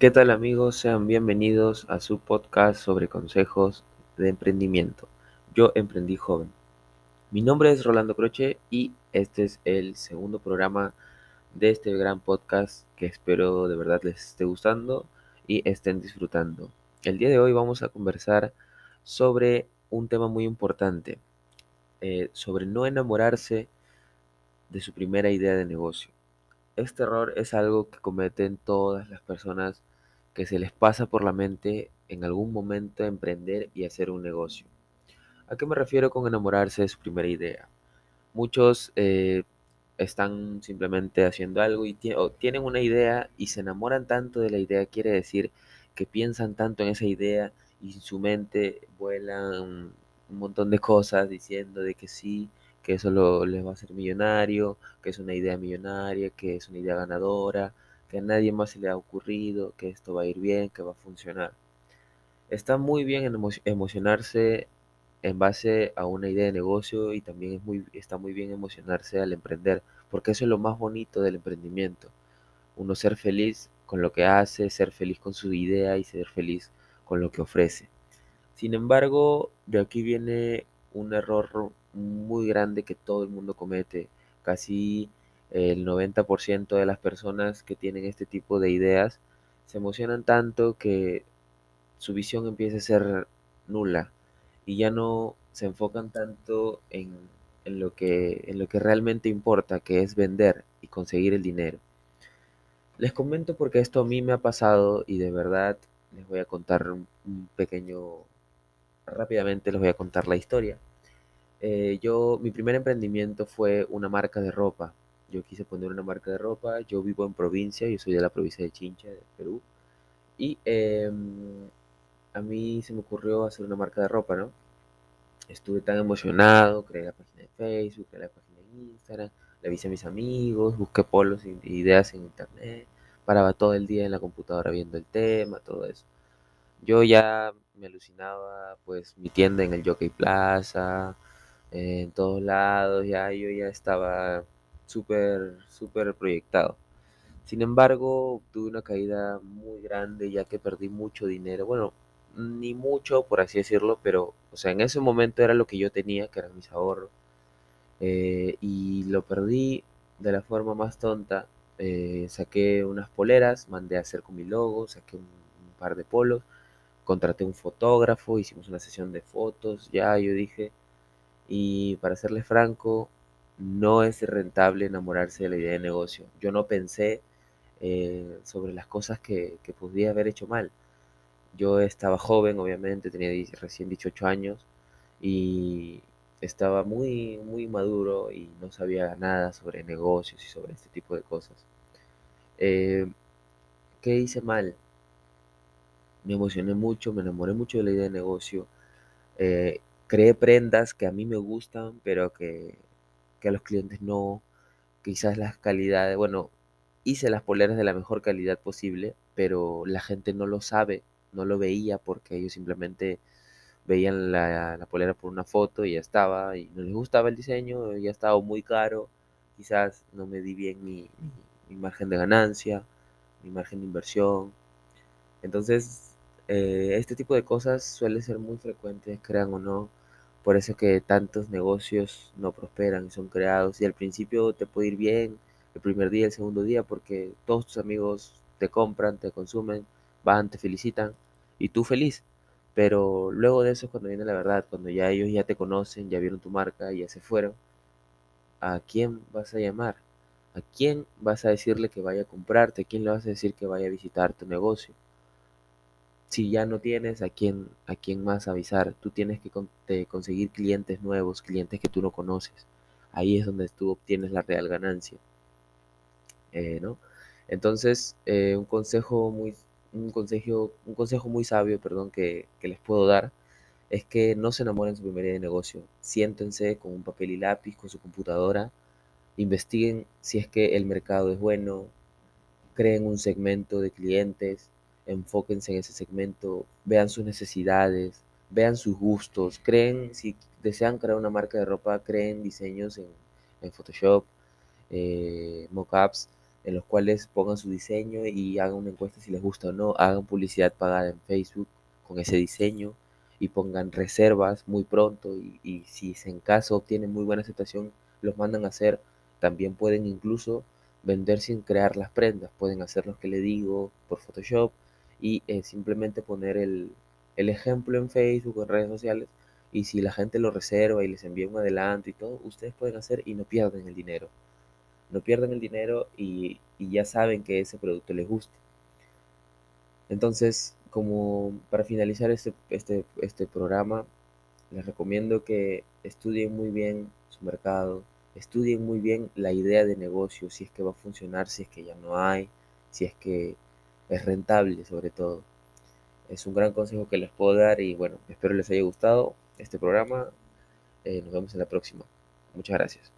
¿Qué tal amigos? Sean bienvenidos a su podcast sobre consejos de emprendimiento. Yo emprendí joven. Mi nombre es Rolando Croce y este es el segundo programa de este gran podcast que espero de verdad les esté gustando y estén disfrutando. El día de hoy vamos a conversar sobre un tema muy importante, eh, sobre no enamorarse de su primera idea de negocio. Este error es algo que cometen todas las personas que se les pasa por la mente en algún momento emprender y hacer un negocio. ¿A qué me refiero con enamorarse de su primera idea? Muchos eh, están simplemente haciendo algo y tienen una idea y se enamoran tanto de la idea, quiere decir que piensan tanto en esa idea y en su mente vuelan un montón de cosas diciendo de que sí, que eso lo, les va a hacer millonario, que es una idea millonaria, que es una idea ganadora, que a nadie más se le ha ocurrido, que esto va a ir bien, que va a funcionar. Está muy bien emocionarse en base a una idea de negocio y también está muy bien emocionarse al emprender, porque eso es lo más bonito del emprendimiento. Uno ser feliz con lo que hace, ser feliz con su idea y ser feliz con lo que ofrece. Sin embargo, de aquí viene un error muy grande que todo el mundo comete. Casi el 90% de las personas que tienen este tipo de ideas se emocionan tanto que su visión empieza a ser nula y ya no se enfocan tanto en, lo, que, en lo que realmente importa, que es vender y conseguir el dinero. Les comento porque esto a mí me ha pasado y de verdad les voy a contar un pequeño, rápidamente les voy a contar la historia. Eh, yo, mi primer emprendimiento fue una marca de ropa yo quise poner una marca de ropa, yo vivo en provincia, yo soy de la provincia de Chincha, de Perú, y em, a mí se me ocurrió hacer una marca de ropa, ¿no? Estuve tan emocionado, creé la página de Facebook, creé la página de Instagram, le avisé a mis amigos, busqué polos e ideas en internet, paraba todo el día en la computadora viendo el tema, todo eso. Yo ya me alucinaba, pues, mi tienda en el Jockey Plaza, en todos lados, ya yo ya estaba súper, súper proyectado. Sin embargo, tuve una caída muy grande ya que perdí mucho dinero. Bueno, ni mucho, por así decirlo, pero, o sea, en ese momento era lo que yo tenía, que eran mis ahorros. Eh, y lo perdí de la forma más tonta. Eh, saqué unas poleras, mandé a hacer con mi logo, saqué un, par de polos, contraté un fotógrafo, hicimos una sesión de fotos, ya yo dije, y para serles franco, no es rentable enamorarse de la idea de negocio. Yo no pensé eh, sobre las cosas que, que podía haber hecho mal. Yo estaba joven, obviamente, tenía recién 18 años y estaba muy, muy maduro y no sabía nada sobre negocios y sobre este tipo de cosas. Eh, ¿Qué hice mal? Me emocioné mucho, me enamoré mucho de la idea de negocio. Eh, creé prendas que a mí me gustan, pero que que a los clientes no, quizás las calidades, bueno, hice las poleras de la mejor calidad posible, pero la gente no lo sabe, no lo veía porque ellos simplemente veían la, polera por una foto y ya estaba, y no les gustaba el diseño, ya estaba muy caro, quizás no me di bien mi, margen de ganancia, mi margen de inversión. Entonces, eh, este tipo de cosas suele ser muy frecuentes, crean o no, por eso que tantos negocios no prosperan y son creados. Y al principio te puede ir bien, el primer día, el segundo día, porque todos tus amigos te compran, te consumen, van, te felicitan y tú feliz. Pero luego de eso es cuando viene la verdad, cuando ya ellos ya te conocen, ya vieron tu marca, ya se fueron. ¿A quién vas a llamar? ¿A quién vas a decirle que vaya a comprarte? ¿A quién le vas a decir que vaya a visitar tu negocio? Si ya no tienes a quién, a quién más avisar, tú tienes que conseguir clientes nuevos, clientes que tú no conoces. Ahí es donde tú obtienes la real ganancia. Eh, ¿no? Entonces, eh, un consejo muy, un consejo, un consejo muy sabio, perdón, que, que, les puedo dar es que no se enamoren su primer día de negocio. Siéntense con un papel y lápiz, con su computadora, investiguen si es que el mercado es bueno, creen un segmento de clientes, enfóquense en ese segmento, vean sus necesidades, vean sus gustos, creen, si desean crear una marca de ropa, creen diseños en, Photoshop, eh, mockups en los cuales pongan su diseño y hagan una encuesta si les gusta o no, hagan publicidad pagada en Facebook con ese diseño y pongan reservas muy pronto y, y si en caso obtienen muy buena aceptación los mandan a hacer, también pueden incluso vender sin crear las prendas, pueden hacer lo que le digo por Photoshop y eh, simplemente poner el, el ejemplo en Facebook en redes sociales y si la gente lo reserva y les envía un adelanto y todo, ustedes pueden hacer y no pierden el dinero. No pierden el dinero y, y ya saben que ese producto les gusta. Entonces, como para finalizar este, este, este programa, les recomiendo que estudien muy bien su mercado, estudien muy bien la idea de negocio, si es que va a funcionar, si es que ya no hay, si es que es rentable sobre todo. Es un gran consejo que les puedo dar y bueno, espero les haya gustado este programa. Eh, nos vemos en la próxima. Muchas gracias.